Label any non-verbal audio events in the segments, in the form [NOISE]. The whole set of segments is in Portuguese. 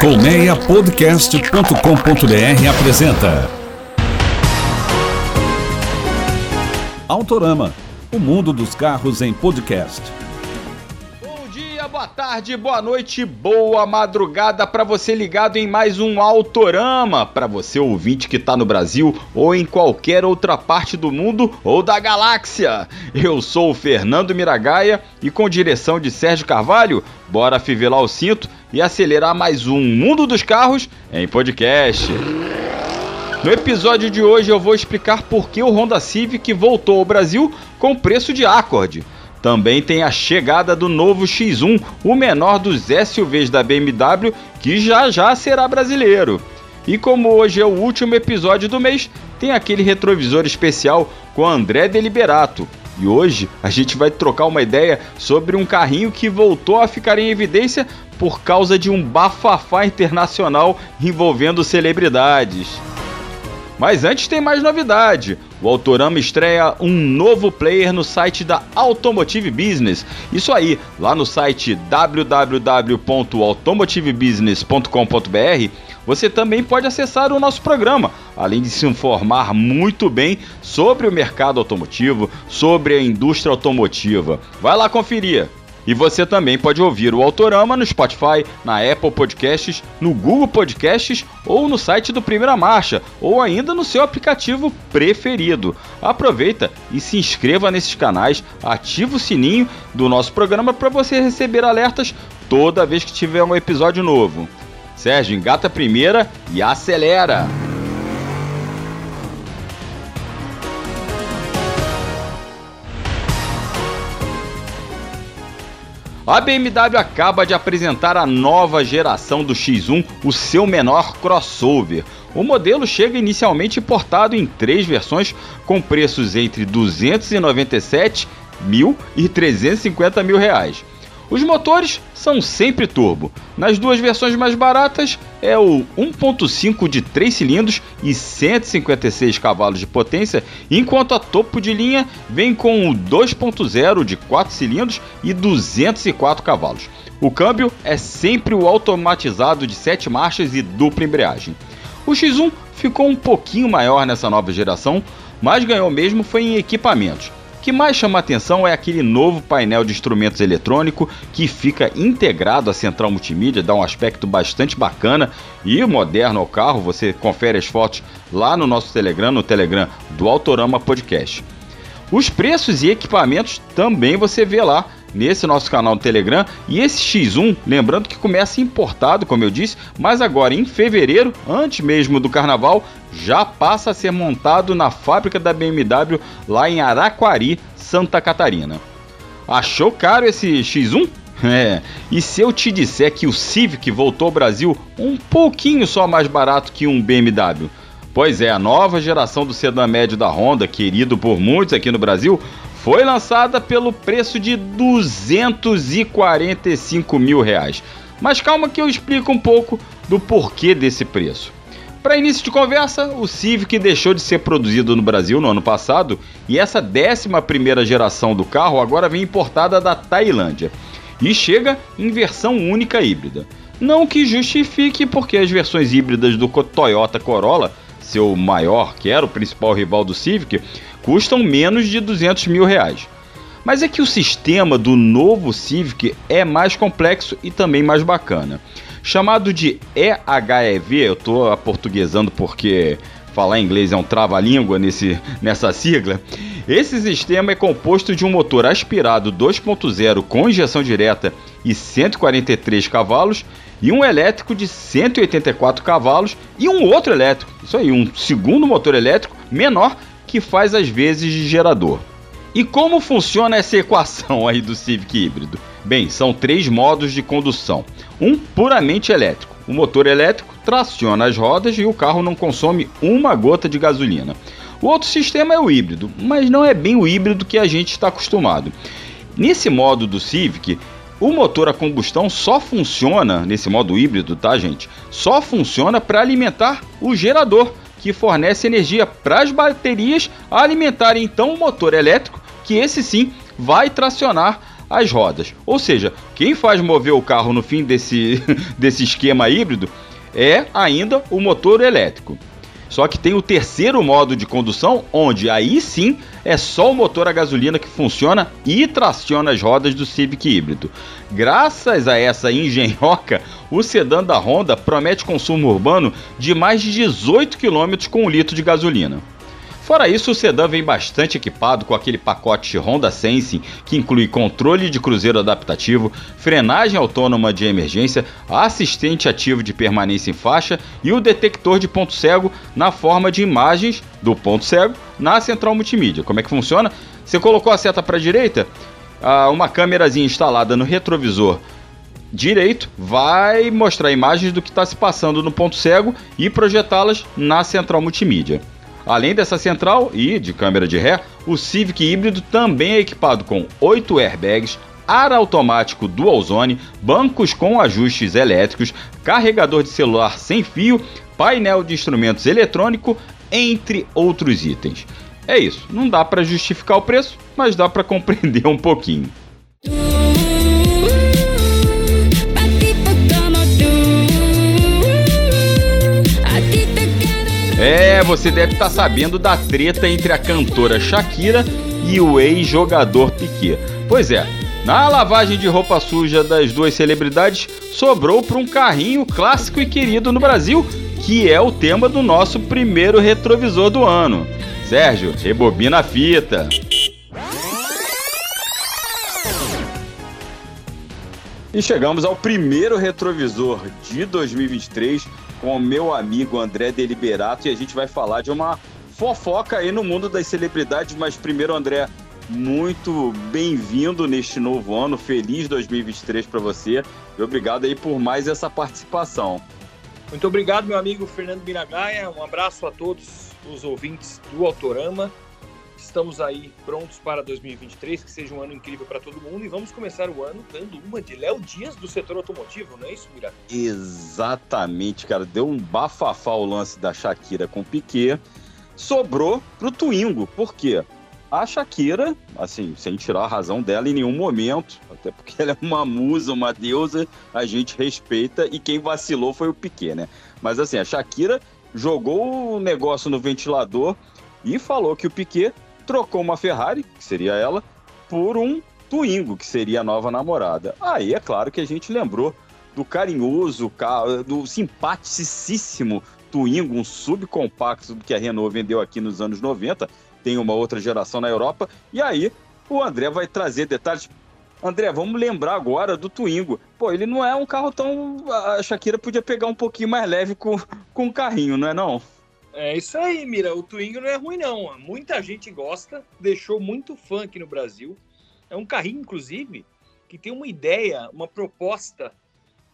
Colmeiapodcast.com.br apresenta Autorama, o mundo dos carros em podcast. Boa tarde, boa noite, boa madrugada para você ligado em mais um Autorama, para você ouvinte que está no Brasil ou em qualquer outra parte do mundo ou da galáxia. Eu sou o Fernando Miragaia e com direção de Sérgio Carvalho, bora fivelar o cinto e acelerar mais um Mundo dos Carros em podcast. No episódio de hoje eu vou explicar por que o Honda Civic voltou ao Brasil com preço de Accord. Também tem a chegada do novo X1, o menor dos SUVs da BMW, que já já será brasileiro. E como hoje é o último episódio do mês, tem aquele retrovisor especial com André Deliberato. E hoje a gente vai trocar uma ideia sobre um carrinho que voltou a ficar em evidência por causa de um bafafá internacional envolvendo celebridades. Mas antes tem mais novidade. O Autorama estreia um novo player no site da Automotive Business. Isso aí, lá no site www.automotivebusiness.com.br, você também pode acessar o nosso programa, além de se informar muito bem sobre o mercado automotivo, sobre a indústria automotiva. Vai lá conferir. E você também pode ouvir o Autorama no Spotify, na Apple Podcasts, no Google Podcasts ou no site do Primeira Marcha, ou ainda no seu aplicativo preferido. Aproveita e se inscreva nesses canais, ative o sininho do nosso programa para você receber alertas toda vez que tiver um episódio novo. Sérgio, engata a primeira e acelera! A BMW acaba de apresentar a nova geração do X1, o seu menor crossover. O modelo chega inicialmente importado em três versões com preços entre 297 mil e 350 mil reais. Os motores são sempre turbo. Nas duas versões mais baratas é o 1.5 de 3 cilindros e 156 cavalos de potência, enquanto a topo de linha vem com o 2.0 de 4 cilindros e 204 cavalos. O câmbio é sempre o automatizado de 7 marchas e dupla embreagem. O X1 ficou um pouquinho maior nessa nova geração, mas ganhou mesmo foi em equipamentos. O que mais chama atenção é aquele novo painel de instrumentos eletrônico que fica integrado à central multimídia, dá um aspecto bastante bacana e moderno ao carro. Você confere as fotos lá no nosso Telegram, no Telegram do Autorama Podcast. Os preços e equipamentos também você vê lá nesse nosso canal do Telegram. E esse X1, lembrando que começa importado, como eu disse, mas agora em fevereiro, antes mesmo do carnaval, já passa a ser montado na fábrica da BMW lá em Araquari, Santa Catarina. Achou caro esse X1? [LAUGHS] É, e se eu te disser que o Civic voltou ao Brasil um pouquinho só mais barato que um BMW? Pois é, a nova geração do sedã médio da Honda, querido por muitos aqui no Brasil, foi lançada pelo preço de 245 mil reais. Mas calma que eu explico um pouco do porquê desse preço. Para início de conversa, o Civic deixou de ser produzido no Brasil no ano passado e essa 11 geração do carro agora vem importada da Tailândia e chega em versão única híbrida. Não que justifique porque as versões híbridas do Toyota Corolla, seu maior, que era o principal rival do Civic, custam menos de 200 mil reais. Mas é que o sistema do novo Civic é mais complexo e também mais bacana. Chamado de EHEV, eu estou aportuguesando porque falar inglês é um trava-língua nessa sigla. Esse sistema é composto de um motor aspirado 2.0 com injeção direta e 143 cavalos e um elétrico de 184 cavalos e um outro elétrico, isso aí, um segundo motor elétrico menor que faz as vezes de gerador. E como funciona essa equação aí do Civic híbrido? Bem, são três modos de condução. Um puramente elétrico. O motor elétrico traciona as rodas e o carro não consome uma gota de gasolina. O outro sistema é o híbrido, mas não é bem o híbrido que a gente está acostumado. Nesse modo do Civic, o motor a combustão só funciona, nesse modo híbrido, tá, gente? Só funciona para alimentar o gerador que fornece energia para as baterias alimentarem então o motor elétrico, que esse sim vai tracionar as rodas. Ou seja, quem faz mover o carro no fim desse, [LAUGHS] desse esquema híbrido é ainda o motor elétrico. Só que tem o terceiro modo de condução, onde aí sim é só o motor a gasolina que funciona e traciona as rodas do Civic híbrido. Graças a essa engenhoca, o sedã da Honda promete consumo urbano de mais de 18 km com um litro de gasolina. Fora isso, o sedã vem bastante equipado com aquele pacote Honda Sensing que inclui controle de cruzeiro adaptativo, frenagem autônoma de emergência, assistente ativo de permanência em faixa e o detector de ponto cego na forma de imagens do ponto cego na central multimídia. Como é que funciona? Você colocou a seta para a direita, uma câmerazinha instalada no retrovisor direito vai mostrar imagens do que está se passando no ponto cego e projetá-las na central multimídia. Além dessa central e de câmera de ré, o Civic híbrido também é equipado com 8 airbags, ar automático dual zone, bancos com ajustes elétricos, carregador de celular sem fio, painel de instrumentos eletrônico, entre outros itens. É isso, não dá para justificar o preço, mas dá para [LAUGHS] compreender um pouquinho. É, você deve estar tá sabendo da treta entre a cantora Shakira e o ex-jogador Piquet. Pois é, na lavagem de roupa suja das duas celebridades, sobrou para um carrinho clássico e querido no Brasil, que é o tema do nosso primeiro retrovisor do ano. Sérgio, rebobina a fita. E chegamos ao primeiro retrovisor de 2023 com o meu amigo André Deliberato e a gente vai falar de uma fofoca aí no mundo das celebridades. Mas primeiro, André, muito bem-vindo neste novo ano. Feliz 2023 para você e obrigado aí por mais essa participação. Muito obrigado, meu amigo Fernando Miragaia. Um abraço a todos os ouvintes do Autorama. Estamos aí prontos para 2023, que seja um ano incrível para todo mundo. E vamos começar o ano dando uma de Léo Dias do setor automotivo, não é isso, Mira? Exatamente, cara. Deu um bafafá o lance da Shakira com o Piquet. Sobrou pro Twingo. Por quê? A Shakira, assim, sem tirar a razão dela em nenhum momento, até porque ela é uma musa, uma deusa, a gente respeita e quem vacilou foi o Piquet, né? Mas assim, a Shakira jogou o negócio no ventilador e falou que o Piquet trocou uma Ferrari, que seria ela, por um Twingo, que seria a nova namorada. Aí é claro que a gente lembrou do carinhoso, do simpaticíssimo Twingo, um subcompacto que a Renault vendeu aqui nos anos 90, tem uma outra geração na Europa, e aí o André vai trazer detalhes. André, vamos lembrar agora do Twingo. Pô, ele não é um carro tão. A Shakira podia pegar um pouquinho mais leve com, com o carrinho, não é não? É isso aí, Mira. O Twingo não é ruim, não. Muita gente gosta, deixou muito fã aqui no Brasil. É um carrinho, inclusive, que tem uma ideia, uma proposta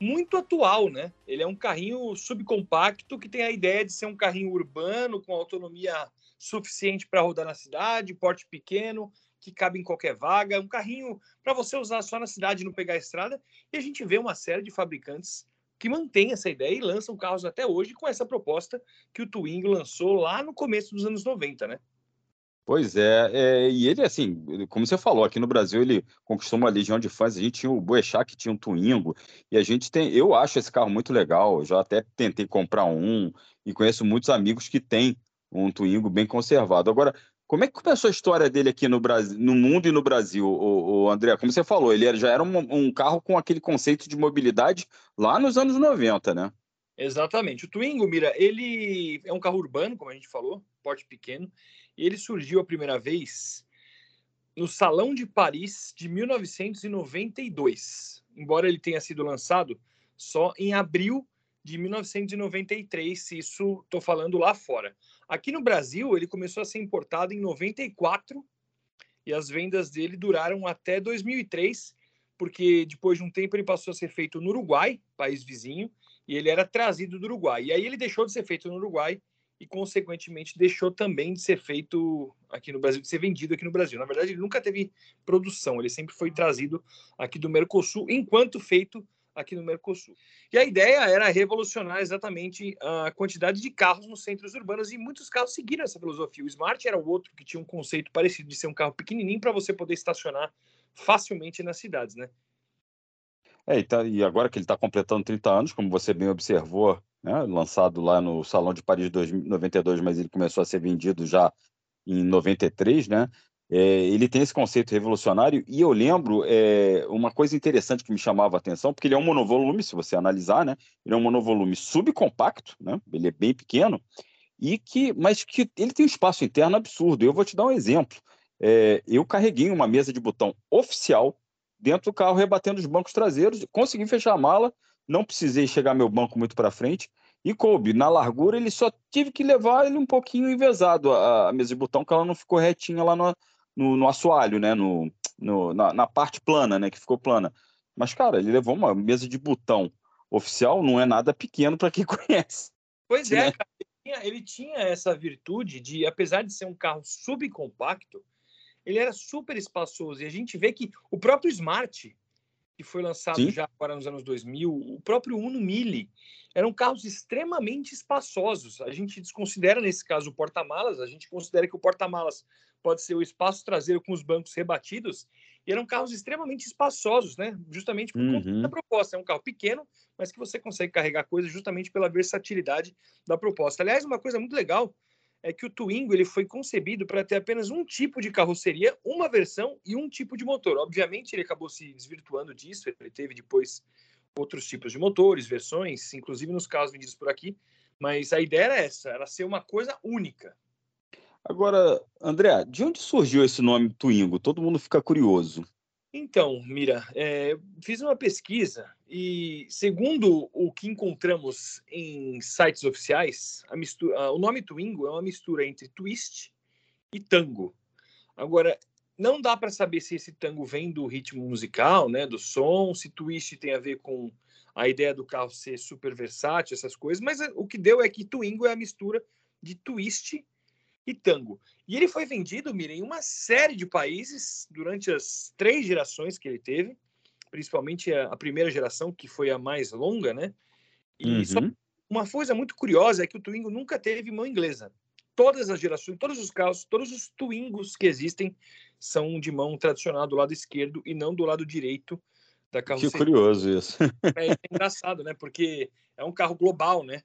muito atual, né? Ele é um carrinho subcompacto que tem a ideia de ser um carrinho urbano, com autonomia suficiente para rodar na cidade, porte pequeno, que cabe em qualquer vaga. Um carrinho para você usar só na cidade e não pegar a estrada. E a gente vê uma série de fabricantes que mantém essa ideia e lançam carros até hoje com essa proposta que o Twingo lançou lá no começo dos anos 90, né? Pois é, é, e ele, assim, como você falou, aqui no Brasil ele conquistou uma legião de fãs. A gente tinha o Boechat, que tinha um Twingo, e a gente tem. Eu acho esse carro muito legal. Já até tentei comprar um, e conheço muitos amigos que têm um Twingo bem conservado. Agora, como é que começou a história dele aqui no Brasil, no mundo e no Brasil, o, o André? Como você falou, ele já era um, um, carro com aquele conceito de mobilidade lá nos anos 90, né? Exatamente. O Twingo, Mira, ele é um carro urbano, como a gente falou, porte pequeno, e ele surgiu a primeira vez no Salão de Paris de 1992, embora ele tenha sido lançado só em abril de 1993, isso estou falando lá fora. Aqui no Brasil, ele começou a ser importado em 94 e as vendas dele duraram até 2003, porque depois de um tempo ele passou a ser feito no Uruguai, país vizinho, e ele era trazido do Uruguai. E aí ele deixou de ser feito no Uruguai e, consequentemente, deixou também de ser feito aqui no Brasil, de ser vendido aqui no Brasil. Na verdade, ele nunca teve produção, ele sempre foi trazido aqui do Mercosul, enquanto feito aqui no Mercosul. E a ideia era revolucionar exatamente a quantidade de carros nos centros urbanos e muitos carros seguiram essa filosofia. O Smart era o outro que tinha um conceito parecido de ser um carro pequenininho para você poder estacionar facilmente nas cidades, né? É, e, tá, e agora que ele está completando 30 anos, como você bem observou, né, lançado lá no Salão de Paris de 92, mas ele começou a ser vendido já em 93, né? É, ele tem esse conceito revolucionário e eu lembro é, uma coisa interessante que me chamava a atenção, porque ele é um monovolume, se você analisar, né? Ele é um monovolume subcompacto, né? Ele é bem pequeno e que, mas que ele tem um espaço interno absurdo. Eu vou te dar um exemplo. É, eu carreguei uma mesa de botão oficial dentro do carro, rebatendo os bancos traseiros, consegui fechar a mala, não precisei chegar meu banco muito para frente e coube. Na largura, ele só tive que levar ele um pouquinho envesado, a, a mesa de botão, que ela não ficou retinha lá no, no, no assoalho, né? No, no na, na, parte plana, né? Que ficou plana. Mas, cara, ele levou uma mesa de botão oficial, não é nada pequeno para quem [LAUGHS] conhece. Pois é, né? cara, ele, tinha, ele tinha essa virtude de, apesar de ser um carro subcompacto, ele era super espaçoso. E a gente vê que o próprio Smart, que foi lançado Sim. já agora nos anos 2000, o próprio Uno Mille, eram carros extremamente espaçosos. A gente desconsidera, nesse caso, o porta-malas, a gente considera que o porta-malas pode ser o espaço traseiro com os bancos rebatidos, e eram carros extremamente espaçosos, né? Justamente por conta uhum. da proposta. É um carro pequeno, mas que você consegue carregar coisas justamente pela versatilidade da proposta. Aliás, uma coisa muito legal é que o Twingo ele foi concebido para ter apenas um tipo de carroceria, uma versão e um tipo de motor. Obviamente, ele acabou se desvirtuando disso, ele teve depois outros tipos de motores, versões, inclusive nos carros vendidos por aqui, mas a ideia era essa, era ser uma coisa única. Agora, André, de onde surgiu esse nome Twingo? Todo mundo fica curioso. Então, Mira, é, fiz uma pesquisa e, segundo o que encontramos em sites oficiais, mistura, o nome Twingo é uma mistura entre twist e tango. Agora, não dá para saber se esse tango vem do ritmo musical, né, do som, se twist tem a ver com a ideia do carro ser super versátil, essas coisas, mas é, o que deu é que Twingo é a mistura de twist e tango. E ele foi vendido, Mira, em uma série de países durante as três gerações que ele teve, principalmente a, a primeira geração, que foi a mais longa, né? E uhum. só, uma coisa muito curiosa é que o Twingo nunca teve mão inglesa. Todas as gerações, todos os carros, todos os Twingos que existem são de mão tradicional do lado esquerdo e não do lado direito da carroceria. Que curioso isso. É, é engraçado, né? Porque é um carro global, né?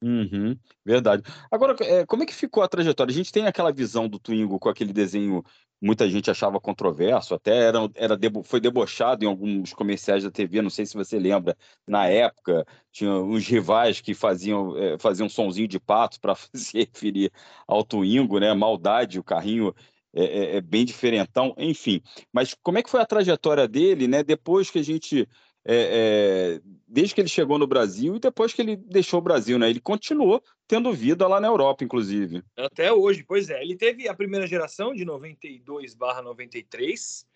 Uhum, verdade. Agora, é, como é que ficou a trajetória? A gente tem aquela visão do Twingo com aquele desenho, muita gente achava controverso, até era, era debo, foi debochado em alguns comerciais da TV, não sei se você lembra, na época, tinha uns rivais que faziam, é, faziam um sonzinho de pato para [LAUGHS] se referir ao Twingo, né? Maldade, o carrinho é, é, é, bem diferentão, enfim. Mas como é que foi a trajetória dele, né? Depois que a gente é, é, desde que ele chegou no Brasil e depois que ele deixou o Brasil, né? Ele continuou tendo vida lá na Europa, inclusive. Até hoje, pois é. Ele teve a primeira geração de 92/93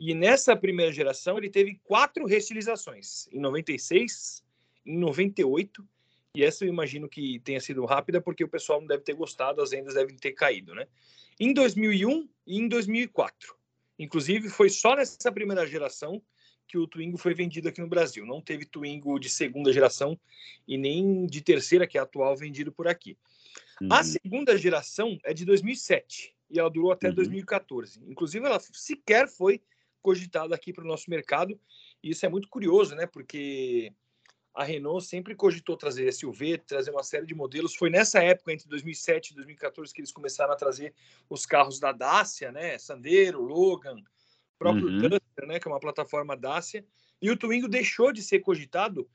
e nessa primeira geração ele teve quatro restilizações, em 96, em 98 e essa eu imagino que tenha sido rápida porque o pessoal não deve ter gostado, as vendas devem ter caído, né? Em 2001 e em 2004. Inclusive foi só nessa primeira geração que o Twingo foi vendido aqui no Brasil. Não teve Twingo de segunda geração e nem de terceira, que é a atual, vendido por aqui. Uhum. A segunda geração é de 2007 e ela durou até uhum. 2014. Inclusive, ela sequer foi cogitada aqui para o nosso mercado. E isso é muito curioso, né? Porque a Renault sempre cogitou trazer SUV, trazer uma série de modelos. Foi nessa época, entre 2007 e 2014, que eles começaram a trazer os carros da Dacia, né? Sandero, Logan, próprio uhum. Duster, né, que é uma plataforma Dacia, e o Twingo deixou de ser cogitado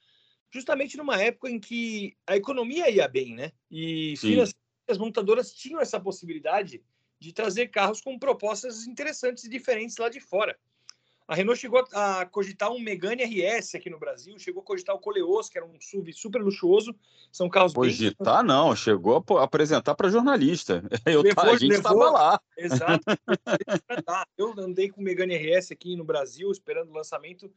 justamente numa época em que a economia ia bem, né? E as montadoras tinham essa possibilidade de trazer carros com propostas interessantes e diferentes lá de fora. A Renault chegou a cogitar um Megane RS aqui no Brasil, chegou a cogitar o Coleos, que era um SUV super luxuoso. São carros Cogitar bem... não, chegou a apresentar para jornalista. [LAUGHS] Eu, levou, a gente estava lá. Exato. [LAUGHS] Eu andei com o Megane RS aqui no Brasil, esperando o lançamento,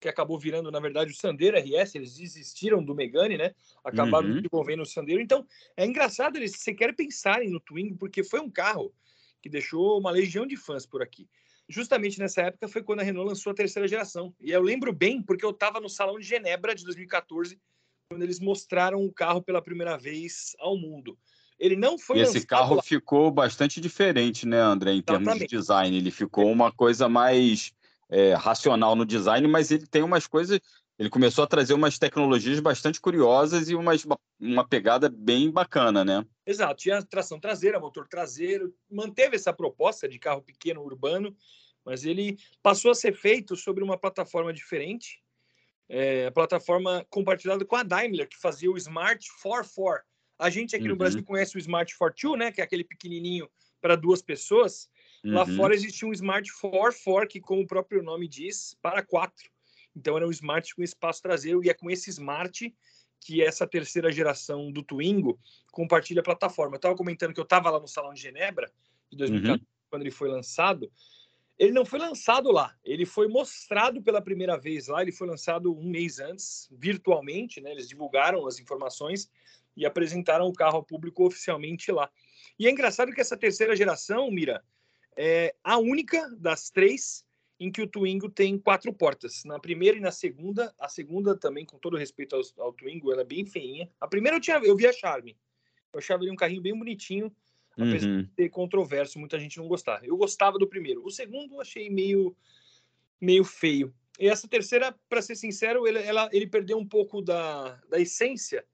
que acabou virando, na verdade, o Sandero RS. Eles desistiram do Megane, né? Acabaram uhum. desenvolvendo o Sandero. Então, é engraçado eles sequer pensarem no Twingo, porque foi um carro que deixou uma legião de fãs por aqui justamente nessa época foi quando a Renault lançou a terceira geração. E eu lembro bem, porque eu estava no Salão de Genebra de 2014, quando eles mostraram o carro pela primeira vez ao mundo. Ele não foi e esse carro lá. ficou bastante diferente, né, André, em Exatamente. termos de design. Ele ficou uma coisa mais é, racional no design, mas ele tem umas coisas. Ele começou a trazer umas tecnologias bastante curiosas e umas, uma pegada bem bacana, né? Exato, tinha tração traseira, motor traseiro, manteve essa proposta de carro pequeno urbano, mas ele passou a ser feito sobre uma plataforma diferente, é, a plataforma compartilhada com a Daimler, que fazia o Smart 44. A gente aqui uhum. no Brasil conhece o Smart 42, né, que é aquele pequenininho para duas pessoas. Uhum. Lá fora existia um Smart 44, que, como o próprio nome diz, para quatro. Então era um Smart com espaço traseiro, e é com esse Smart que essa terceira geração do Twingo compartilha a plataforma. Eu estava comentando que eu estava lá no Salão de Genebra, de 2014, uhum. quando ele foi lançado. Ele não foi lançado lá, ele foi mostrado pela primeira vez lá. Ele foi lançado um mês antes, virtualmente, né? Eles divulgaram as informações e apresentaram o carro ao público oficialmente lá. E é engraçado que essa terceira geração, Mira, é a única das três em que o Twingo tem quatro portas. Na primeira e na segunda, a segunda também, com todo respeito ao, ao Twingo, ela é bem feinha. A primeira eu tinha, eu vi a Charme. Eu achava ele um carrinho bem bonitinho, apesar uhum. de ter controverso, muita gente não gostar. Eu gostava do primeiro. O segundo eu achei meio meio feio. E essa terceira, para ser sincero, ele, ela, ele perdeu um pouco da, da essência,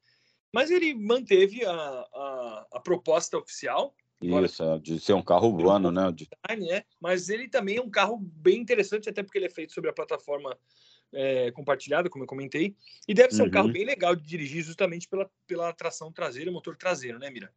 mas ele manteve a, a, a proposta oficial, isso, é, de ser um carro urbano, né? De... né? Mas ele também é um carro bem interessante, até porque ele é feito sobre a plataforma é, compartilhada, como eu comentei. E deve ser uhum. um carro uhum. bem legal de dirigir, justamente pela, pela tração traseira, motor traseiro, né, Mira?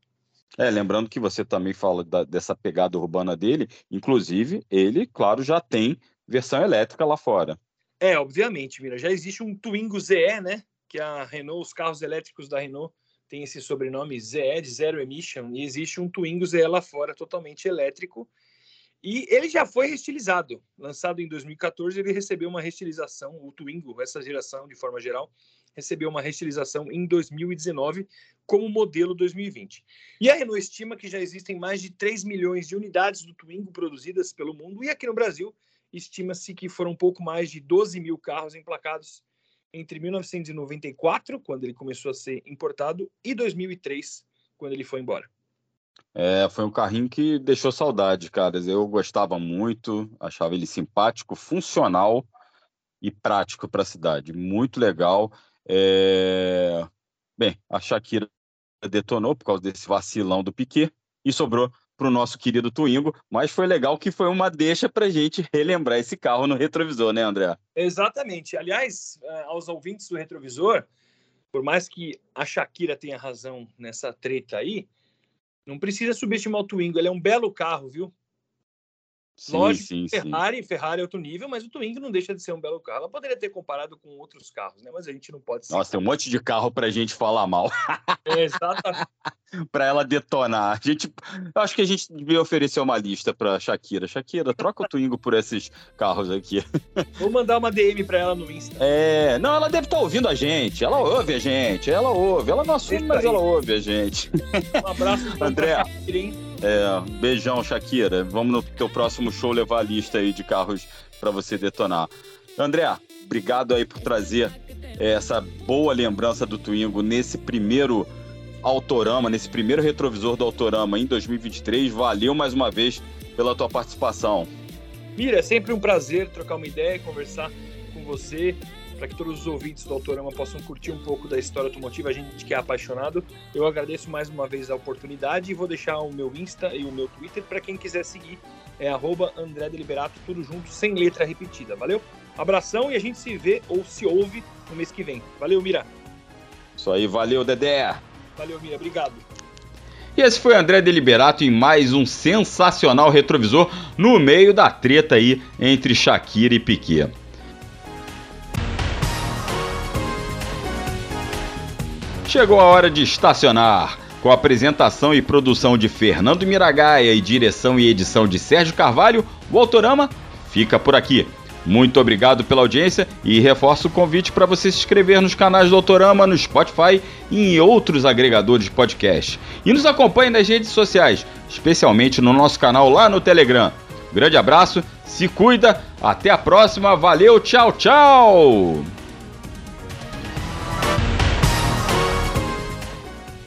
É, lembrando que você também fala da, dessa pegada urbana dele, inclusive, ele, claro, já tem versão elétrica lá fora. É, obviamente, Mira. Já existe um Twingo ZE, né? Que é a Renault, os carros elétricos da Renault tem esse sobrenome ZE, de Zero Emission, e existe um Twingo ZE lá fora, totalmente elétrico. E ele já foi restilizado. Lançado em 2014, ele recebeu uma restilização, o Twingo, essa geração de forma geral, recebeu uma restilização em 2019 como modelo 2020. E a Renault estima que já existem mais de 3 milhões de unidades do Twingo produzidas pelo mundo, e aqui no Brasil estima-se que foram um pouco mais de 12 mil carros emplacados entre 1994, quando ele começou a ser importado, e 2003, quando ele foi embora. É, foi um carrinho que deixou saudade, cara. Eu gostava muito, achava ele simpático, funcional e prático para a cidade. Muito legal. É... Bem, a Shakira detonou por causa desse vacilão do Piquet e sobrou para o nosso querido Twingo, mas foi legal que foi uma deixa para a gente relembrar esse carro no retrovisor, né, André? Exatamente. Aliás, eh, aos ouvintes do retrovisor, por mais que a Shakira tenha razão nessa treta aí, não precisa subestimar o Twingo. Ele é um belo carro, viu? Sim, Lógico, sim, Ferrari, sim. Ferrari é outro nível, mas o Twingo não deixa de ser um belo carro. Ela poderia ter comparado com outros carros, né? Mas a gente não pode. Nossa, tem um monte de carro para a gente falar mal. É, [LAUGHS] exatamente. [LAUGHS] para ela detonar. A gente, acho que a gente devia oferecer uma lista para Shakira. Shakira, troca o Twingo por esses carros aqui. [LAUGHS] Vou mandar uma DM para ela no Insta. É, não, ela deve estar tá ouvindo a gente. Ela ouve a gente. Ela ouve. Ela não assume, mas ela ouve a gente. Um abraço, André. É, beijão, Shakira. Vamos no teu próximo show levar a lista aí de carros para você detonar. André, obrigado aí por trazer essa boa lembrança do Twingo nesse primeiro Autorama, nesse primeiro retrovisor do Autorama em 2023. Valeu mais uma vez pela tua participação. Mira, é sempre um prazer trocar uma ideia conversar com você, para que todos os ouvintes do Autorama possam curtir um pouco da história automotiva, a gente que é apaixonado. Eu agradeço mais uma vez a oportunidade e vou deixar o meu Insta e o meu Twitter para quem quiser seguir. É arroba André Deliberato, tudo junto, sem letra repetida. Valeu? Abração e a gente se vê ou se ouve no mês que vem. Valeu, Mira. Isso aí, valeu, Dedé. Valeu, Mia. Obrigado. E esse foi André Deliberato em mais um sensacional retrovisor no meio da treta aí entre Shakira e Piquet. Chegou a hora de estacionar. Com apresentação e produção de Fernando Miragaia e direção e edição de Sérgio Carvalho, o Autorama fica por aqui. Muito obrigado pela audiência e reforço o convite para você se inscrever nos canais do Autorama, no Spotify e em outros agregadores de podcast. E nos acompanhe nas redes sociais, especialmente no nosso canal lá no Telegram. Grande abraço, se cuida, até a próxima, valeu, tchau, tchau!